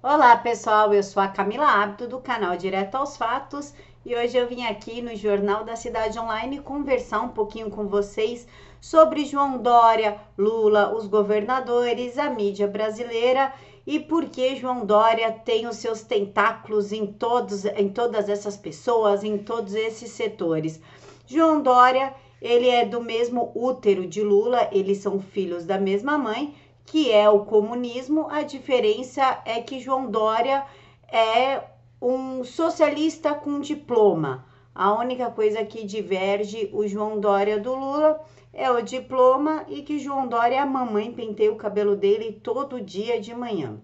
Olá pessoal, eu sou a Camila Abdo do canal Direto aos Fatos e hoje eu vim aqui no Jornal da Cidade Online conversar um pouquinho com vocês sobre João Dória, Lula, os governadores, a mídia brasileira e por que João Dória tem os seus tentáculos em, todos, em todas essas pessoas, em todos esses setores. João Dória, ele é do mesmo útero de Lula, eles são filhos da mesma mãe que é o comunismo. A diferença é que João Dória é um socialista com diploma. A única coisa que diverge o João Dória do Lula é o diploma e que João Dória, a mamãe penteia o cabelo dele todo dia de manhã.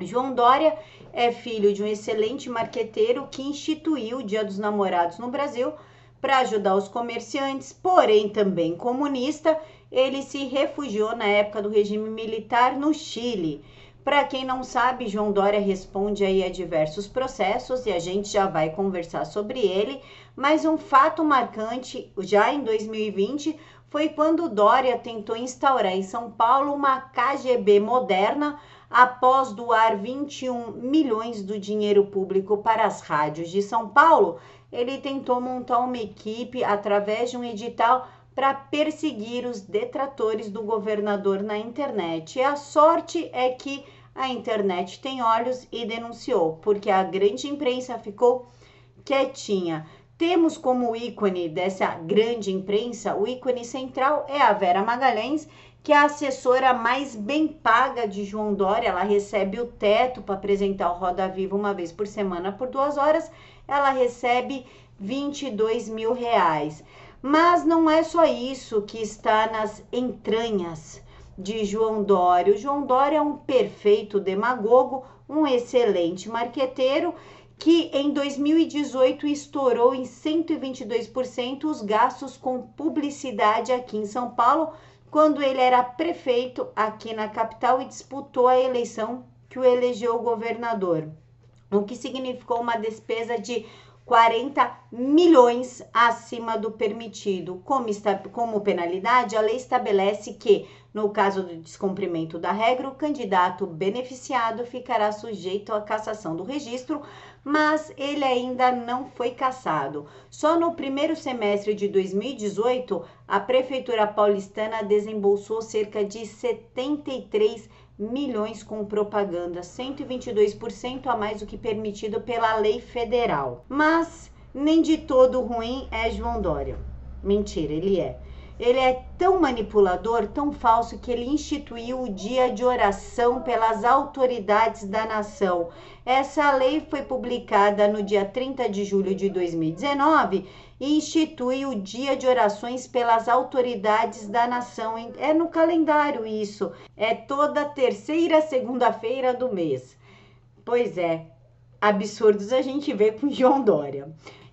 João Dória é filho de um excelente marqueteiro que instituiu o Dia dos Namorados no Brasil para ajudar os comerciantes, porém também comunista ele se refugiou na época do regime militar no Chile. Para quem não sabe, João Dória responde aí a diversos processos e a gente já vai conversar sobre ele, mas um fato marcante já em 2020 foi quando Dória tentou instaurar em São Paulo uma KGB moderna após doar 21 milhões do dinheiro público para as rádios de São Paulo. Ele tentou montar uma equipe através de um edital para perseguir os detratores do governador na internet. E a sorte é que a internet tem olhos e denunciou, porque a grande imprensa ficou quietinha. Temos como ícone dessa grande imprensa, o ícone central é a Vera Magalhães, que é a assessora mais bem paga de João Dória. Ela recebe o teto para apresentar o Roda Viva uma vez por semana por duas horas. Ela recebe 22 mil reais. Mas não é só isso que está nas entranhas de João Dória. O João Dória é um perfeito demagogo, um excelente marqueteiro que em 2018 estourou em 122% os gastos com publicidade aqui em São Paulo, quando ele era prefeito aqui na capital e disputou a eleição que o elegeu governador, o que significou uma despesa de 40 milhões acima do permitido. Como, está, como penalidade, a lei estabelece que, no caso do descumprimento da regra, o candidato beneficiado ficará sujeito à cassação do registro, mas ele ainda não foi cassado. Só no primeiro semestre de 2018, a Prefeitura paulistana desembolsou cerca de 73 milhões com propaganda, 122% a mais do que permitido pela lei federal. Mas nem de todo ruim é João Dória. Mentira, ele é. Ele é tão manipulador, tão falso, que ele instituiu o dia de oração pelas autoridades da nação. Essa lei foi publicada no dia 30 de julho de 2019 e institui o dia de orações pelas autoridades da nação. É no calendário isso. É toda terceira segunda-feira do mês. Pois é, absurdos a gente vê com João Dória.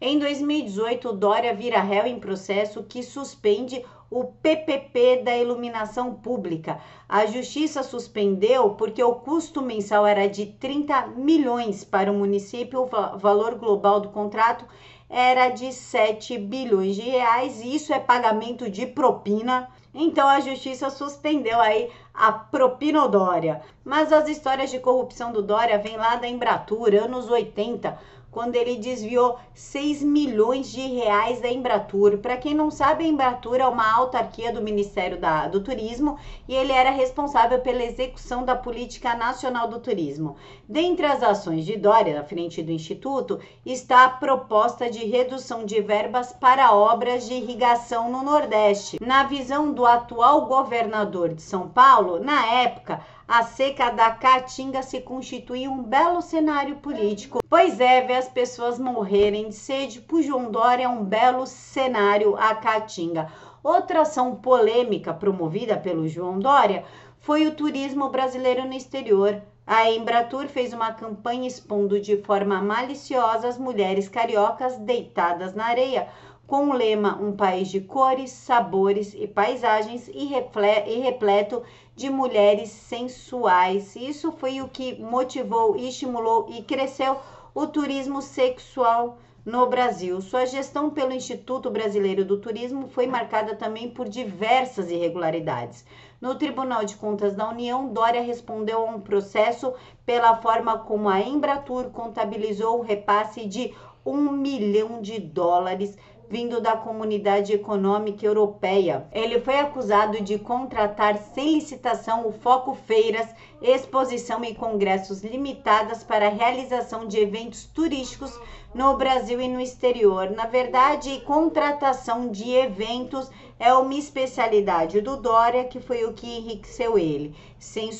Em 2018, Dória vira réu em processo que suspende o PPP da iluminação pública. A justiça suspendeu porque o custo mensal era de 30 milhões para o município, o valor global do contrato era de 7 bilhões de reais, e isso é pagamento de propina. Então a justiça suspendeu aí a propina Dória. Mas as histórias de corrupção do Dória vêm lá da Embratur, anos 80, quando ele desviou 6 milhões de reais da Embratur. Para quem não sabe, a Embratur é uma autarquia do Ministério da, do Turismo e ele era responsável pela execução da Política Nacional do Turismo. Dentre as ações de Dória, à frente do Instituto, está a proposta de redução de verbas para obras de irrigação no Nordeste. Na visão do atual governador de São Paulo, na época, a seca da Caatinga se constitui um belo cenário político. Pois é, ver as pessoas morrerem de sede por João Dória é um belo cenário a Caatinga. Outra ação polêmica promovida pelo João Dória foi o turismo brasileiro no exterior. A Embratur fez uma campanha expondo de forma maliciosa as mulheres cariocas deitadas na areia, com o lema Um país de cores, sabores e paisagens e, repleto de mulheres sensuais. Isso foi o que motivou, estimulou e cresceu o turismo sexual no Brasil. Sua gestão pelo Instituto Brasileiro do Turismo foi marcada também por diversas irregularidades. No Tribunal de Contas da União, Dória respondeu a um processo pela forma como a Embratur contabilizou o repasse de um milhão de dólares vindo da Comunidade Econômica Europeia. Ele foi acusado de contratar sem licitação o Foco Feiras, exposição e congressos limitadas para a realização de eventos turísticos no Brasil e no exterior. Na verdade, contratação de eventos é uma especialidade do Dória, que foi o que enriqueceu ele, sem,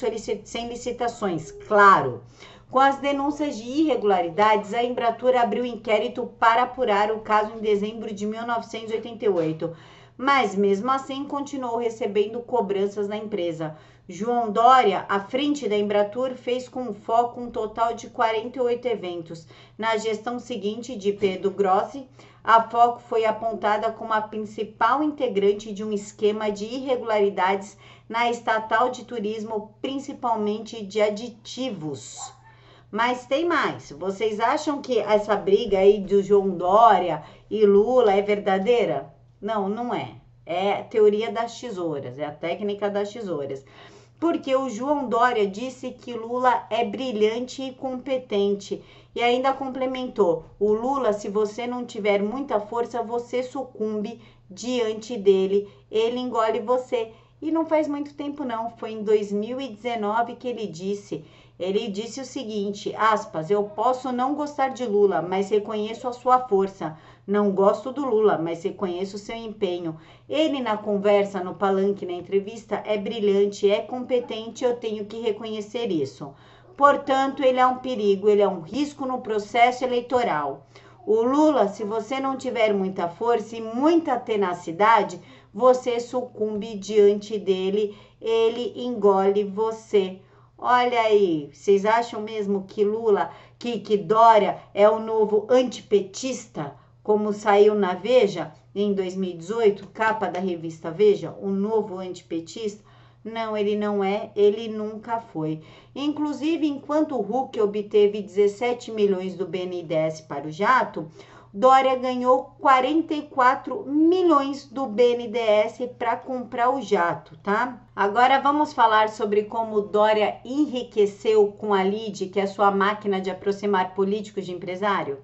sem licitações, claro. Com as denúncias de irregularidades, a Embratur abriu inquérito para apurar o caso em dezembro de 1988, mas mesmo assim continuou recebendo cobranças da empresa. João Dória, à frente da Embratur, fez com foco um total de 48 eventos. Na gestão seguinte de Pedro Grossi, a Foco foi apontada como a principal integrante de um esquema de irregularidades na estatal de turismo, principalmente de aditivos. Mas tem mais. Vocês acham que essa briga aí do João Dória e Lula é verdadeira? Não, não é. É teoria das tesouras, é a técnica das tesouras. Porque o João Dória disse que Lula é brilhante e competente. E ainda complementou: o Lula, se você não tiver muita força, você sucumbe diante dele, ele engole você. E não faz muito tempo, não. Foi em 2019 que ele disse ele disse o seguinte, aspas, eu posso não gostar de Lula, mas reconheço a sua força. Não gosto do Lula, mas reconheço o seu empenho. Ele na conversa, no palanque, na entrevista, é brilhante, é competente, eu tenho que reconhecer isso. Portanto, ele é um perigo, ele é um risco no processo eleitoral. O Lula, se você não tiver muita força e muita tenacidade, você sucumbe diante dele, ele engole você. Olha aí, vocês acham mesmo que Lula, que, que Dória é o novo antipetista, como saiu na Veja em 2018, capa da revista Veja, o novo antipetista? Não, ele não é, ele nunca foi. Inclusive, enquanto o Huck obteve 17 milhões do BNDES para o jato, Dória ganhou 44 milhões do BNDES para comprar o jato, tá? Agora vamos falar sobre como Dória enriqueceu com a LID, que é sua máquina de aproximar políticos de empresário.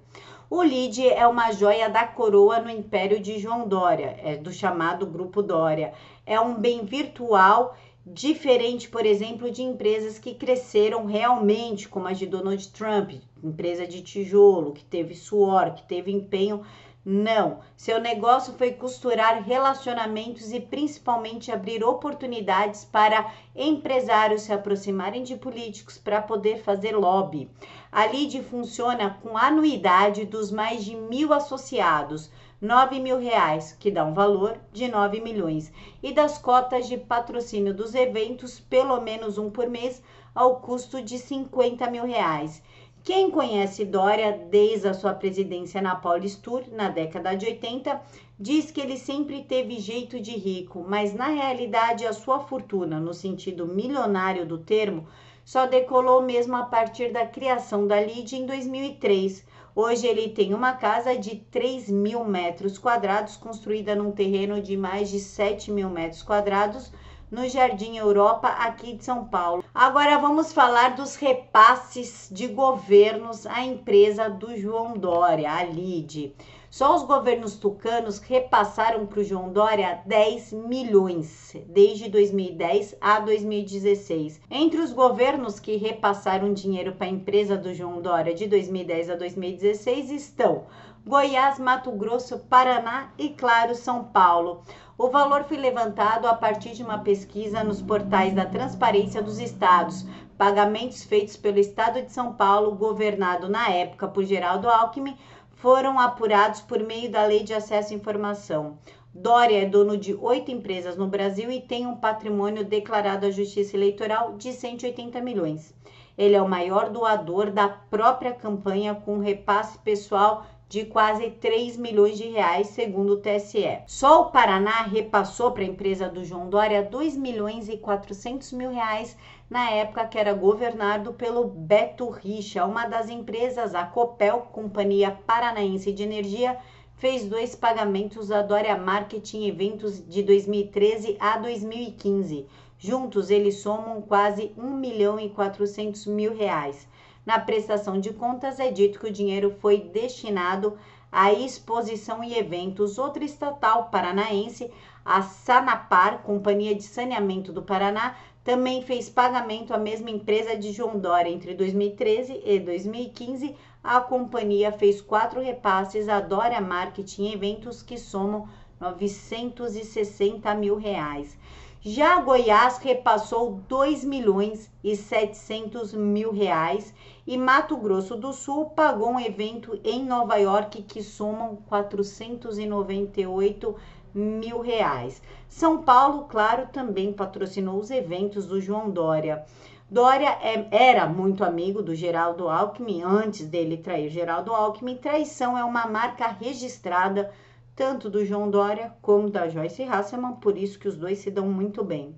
O LID é uma joia da coroa no império de João Dória, é do chamado Grupo Dória. É um bem virtual diferente, por exemplo, de empresas que cresceram realmente, como a de Donald Trump, empresa de tijolo, que teve suor, que teve empenho. Não, seu negócio foi costurar relacionamentos e principalmente abrir oportunidades para empresários se aproximarem de políticos para poder fazer lobby. A LID funciona com anuidade dos mais de mil associados 9 mil reais, que dá um valor de 9 milhões, e das cotas de patrocínio dos eventos, pelo menos um por mês, ao custo de 50 mil reais. Quem conhece Dória desde a sua presidência na Paulistur, na década de 80, diz que ele sempre teve jeito de rico, mas na realidade a sua fortuna, no sentido milionário do termo, só decolou mesmo a partir da criação da LID em 2003 Hoje ele tem uma casa de 3 mil metros quadrados, construída num terreno de mais de 7 mil metros quadrados, no Jardim Europa, aqui de São Paulo. Agora vamos falar dos repasses de governos à empresa do João Dória, a LIDE. Só os governos tucanos repassaram para o João Dória 10 milhões desde 2010 a 2016. Entre os governos que repassaram dinheiro para a empresa do João Dória de 2010 a 2016 estão Goiás, Mato Grosso, Paraná e, claro, São Paulo. O valor foi levantado a partir de uma pesquisa nos portais da Transparência dos Estados, pagamentos feitos pelo Estado de São Paulo, governado na época por Geraldo Alckmin, foram apurados por meio da Lei de Acesso à Informação. Dória é dono de oito empresas no Brasil e tem um patrimônio declarado à Justiça Eleitoral de 180 milhões. Ele é o maior doador da própria campanha com repasse pessoal de quase 3 milhões de reais, segundo o TSE. Só o Paraná repassou para a empresa do João Dória 2 milhões e 400 mil reais na época que era governado pelo Beto Richa. Uma das empresas, a Copel, Companhia Paranaense de Energia, fez dois pagamentos à Dória Marketing Eventos de 2013 a 2015. Juntos, eles somam quase 1 milhão e 400 mil reais. Na prestação de contas, é dito que o dinheiro foi destinado à exposição e eventos. Outra estatal paranaense, a Sanapar, Companhia de Saneamento do Paraná, também fez pagamento à mesma empresa de João Dória entre 2013 e 2015. A companhia fez quatro repasses à Dória Marketing Eventos que somam 960 mil reais. Já Goiás repassou 2 milhões e 700 mil reais e Mato Grosso do Sul pagou um evento em Nova York que somam 498 mil reais. São Paulo, claro, também patrocinou os eventos do João Dória. Dória é, era muito amigo do Geraldo Alckmin antes dele trair Geraldo Alckmin. Traição é uma marca registrada tanto do João Dória como da Joyce Hasselman, por isso que os dois se dão muito bem.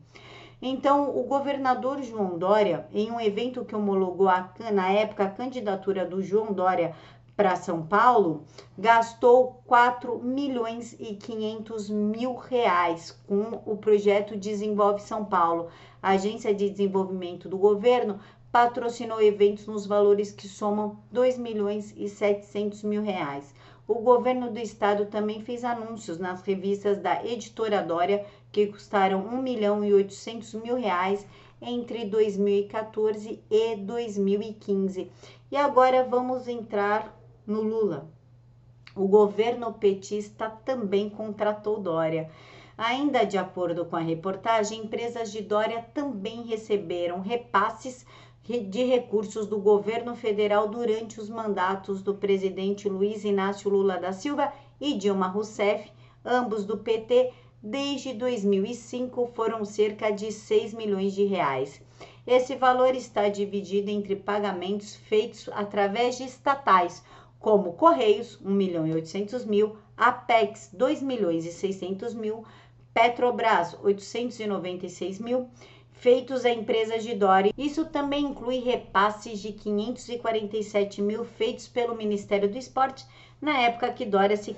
Então, o governador João Dória, em um evento que homologou a, na época a candidatura do João Dória para São Paulo, gastou 4 milhões e 500 mil reais com o projeto Desenvolve São Paulo. Agência de Desenvolvimento do Governo patrocinou eventos nos valores que somam 2 milhões e 700 mil reais. O governo do estado também fez anúncios nas revistas da Editora Dória que custaram 1 milhão e 800 mil reais entre 2014 e 2015. E agora vamos entrar no Lula. O governo petista também contratou Dória. Ainda de acordo com a reportagem, empresas de Dória também receberam repasses de recursos do governo federal durante os mandatos do presidente Luiz Inácio Lula da Silva e Dilma Rousseff, ambos do PT, desde 2005 foram cerca de 6 milhões de reais. Esse valor está dividido entre pagamentos feitos através de estatais, como Correios, 1 milhão e 800 mil, Apex, 2 milhões e 600 mil, Petrobras, 896 mil, feitos a empresas de Dória. Isso também inclui repasses de 547 mil feitos pelo Ministério do Esporte na época que Dória se,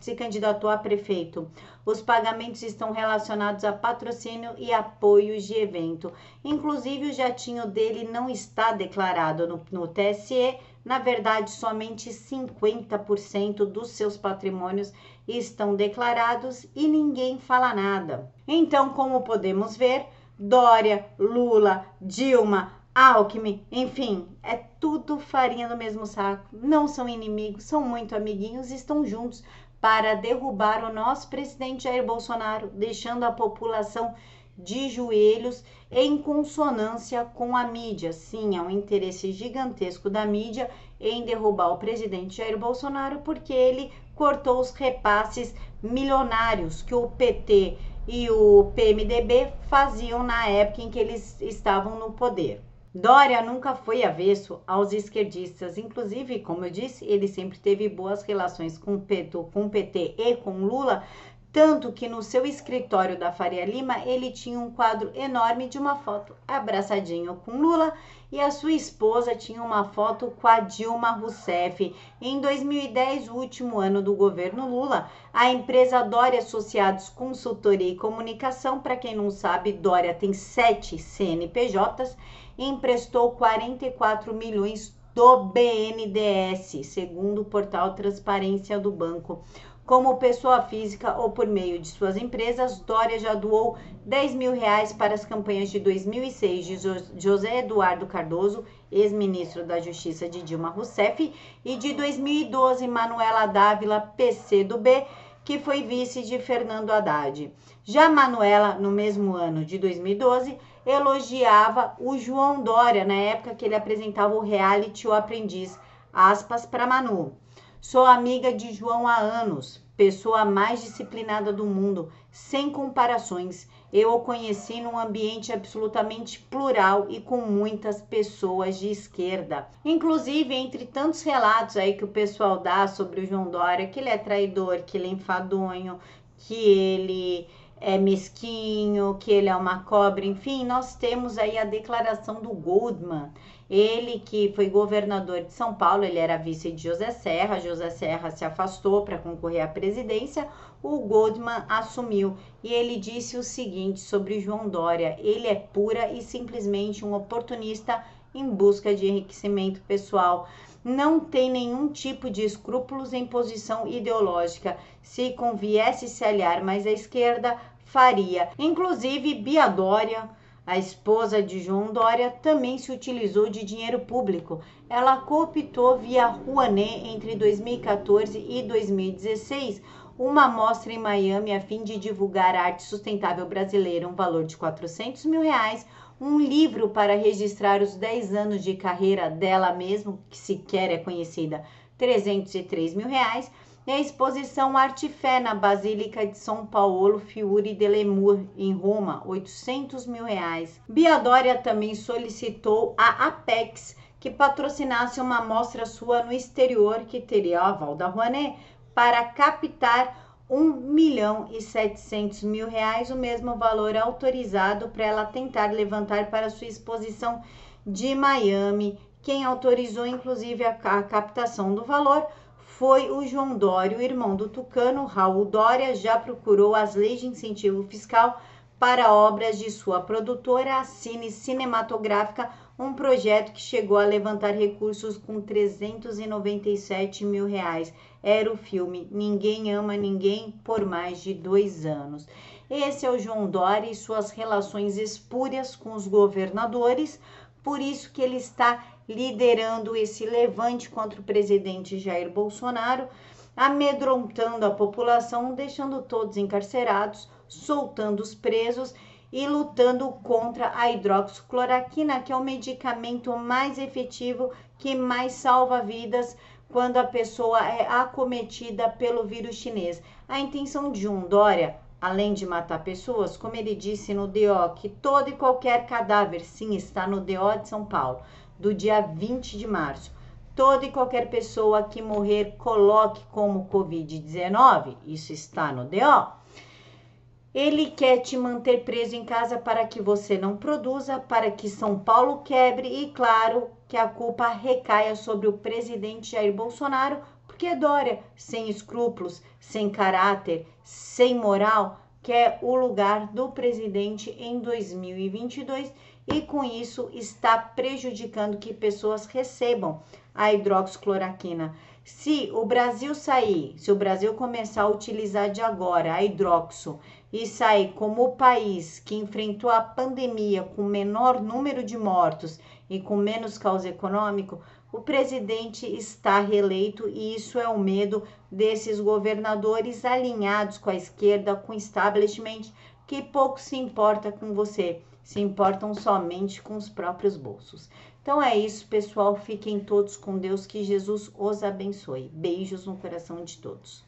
se candidatou a prefeito. Os pagamentos estão relacionados a patrocínio e apoios de evento. Inclusive, o jatinho dele não está declarado no, no TSE. Na verdade, somente 50% dos seus patrimônios estão declarados e ninguém fala nada. Então, como podemos ver, Dória, Lula, Dilma, Alckmin, enfim, é tudo farinha do mesmo saco. Não são inimigos, são muito amiguinhos e estão juntos para derrubar o nosso presidente Jair Bolsonaro, deixando a população de joelhos em consonância com a mídia. Sim, há um interesse gigantesco da mídia em derrubar o presidente Jair Bolsonaro porque ele cortou os repasses milionários que o PT e o PMDB faziam na época em que eles estavam no poder. Dória nunca foi avesso aos esquerdistas, inclusive, como eu disse, ele sempre teve boas relações com o PT, com PT e com Lula, tanto que no seu escritório da Faria Lima ele tinha um quadro enorme de uma foto abraçadinho com Lula e a sua esposa tinha uma foto com a Dilma Rousseff. Em 2010, o último ano do governo Lula, a empresa Dória Associados Consultoria e Comunicação, para quem não sabe, Dória tem sete CNPJs, emprestou 44 milhões do BNDES, segundo o portal Transparência do Banco. Como pessoa física ou por meio de suas empresas, Dória já doou 10 mil reais para as campanhas de 2006 de José Eduardo Cardoso, ex-ministro da Justiça de Dilma Rousseff, e de 2012 Manuela Dávila, PC do B, que foi vice de Fernando Haddad. Já Manuela, no mesmo ano de 2012, elogiava o João Dória na época que ele apresentava o reality O Aprendiz, aspas para Manu. Sou amiga de João há anos, pessoa mais disciplinada do mundo, sem comparações. eu o conheci num ambiente absolutamente plural e com muitas pessoas de esquerda. Inclusive, entre tantos relatos aí que o pessoal dá sobre o João Dória, que ele é traidor, que ele é enfadonho, que ele é mesquinho, que ele é uma cobra, enfim, nós temos aí a declaração do Goldman, ele que foi governador de São Paulo, ele era vice de José Serra, José Serra se afastou para concorrer à presidência, o Goldman assumiu e ele disse o seguinte sobre João Dória: ele é pura e simplesmente um oportunista em busca de enriquecimento pessoal não tem nenhum tipo de escrúpulos em posição ideológica. Se conviesse se aliar mais à esquerda, faria. Inclusive, Bia Dória, a esposa de João Dória, também se utilizou de dinheiro público. Ela cooptou via Rouanet entre 2014 e 2016 uma mostra em Miami a fim de divulgar a arte sustentável brasileira, um valor de 400 mil reais, um livro para registrar os 10 anos de carreira dela mesmo, que sequer é conhecida, 303 mil reais, e a exposição Arte Fé na Basílica de São Paulo Fiore de Lemur, em Roma, 800 mil reais. Bia Dória também solicitou a Apex que patrocinasse uma mostra sua no exterior que teria o aval da Rouanet para captar 1 milhão e 700 mil reais, o mesmo valor autorizado para ela tentar levantar para sua exposição de Miami. Quem autorizou, inclusive, a, a captação do valor foi o João Dória, o irmão do Tucano, Raul Dória, já procurou as leis de incentivo fiscal para obras de sua produtora, Cine Cinematográfica, um projeto que chegou a levantar recursos com 397 mil reais. Era o filme Ninguém Ama Ninguém por mais de dois anos. Esse é o João Dória e suas relações espúrias com os governadores, por isso que ele está liderando esse levante contra o presidente Jair Bolsonaro, amedrontando a população, deixando todos encarcerados, soltando os presos e lutando contra a hidroxicloroquina, que é o medicamento mais efetivo que mais salva vidas quando a pessoa é acometida pelo vírus chinês. A intenção de um Dória, além de matar pessoas, como ele disse no DO, que todo e qualquer cadáver, sim, está no DO de São Paulo, do dia 20 de março. Toda e qualquer pessoa que morrer coloque como Covid-19, isso está no DO ele quer te manter preso em casa para que você não produza, para que São Paulo quebre e, claro, que a culpa recaia sobre o presidente Jair Bolsonaro, porque Dória, sem escrúpulos, sem caráter, sem moral, quer o lugar do presidente em 2022 e com isso está prejudicando que pessoas recebam a hidroxicloroquina. Se o Brasil sair, se o Brasil começar a utilizar de agora a hidroxo e sair como o país que enfrentou a pandemia com menor número de mortos e com menos causa econômico, o presidente está reeleito e isso é o medo desses governadores alinhados com a esquerda, com o establishment, que pouco se importa com você, se importam somente com os próprios bolsos. Então é isso, pessoal. Fiquem todos com Deus. Que Jesus os abençoe. Beijos no coração de todos.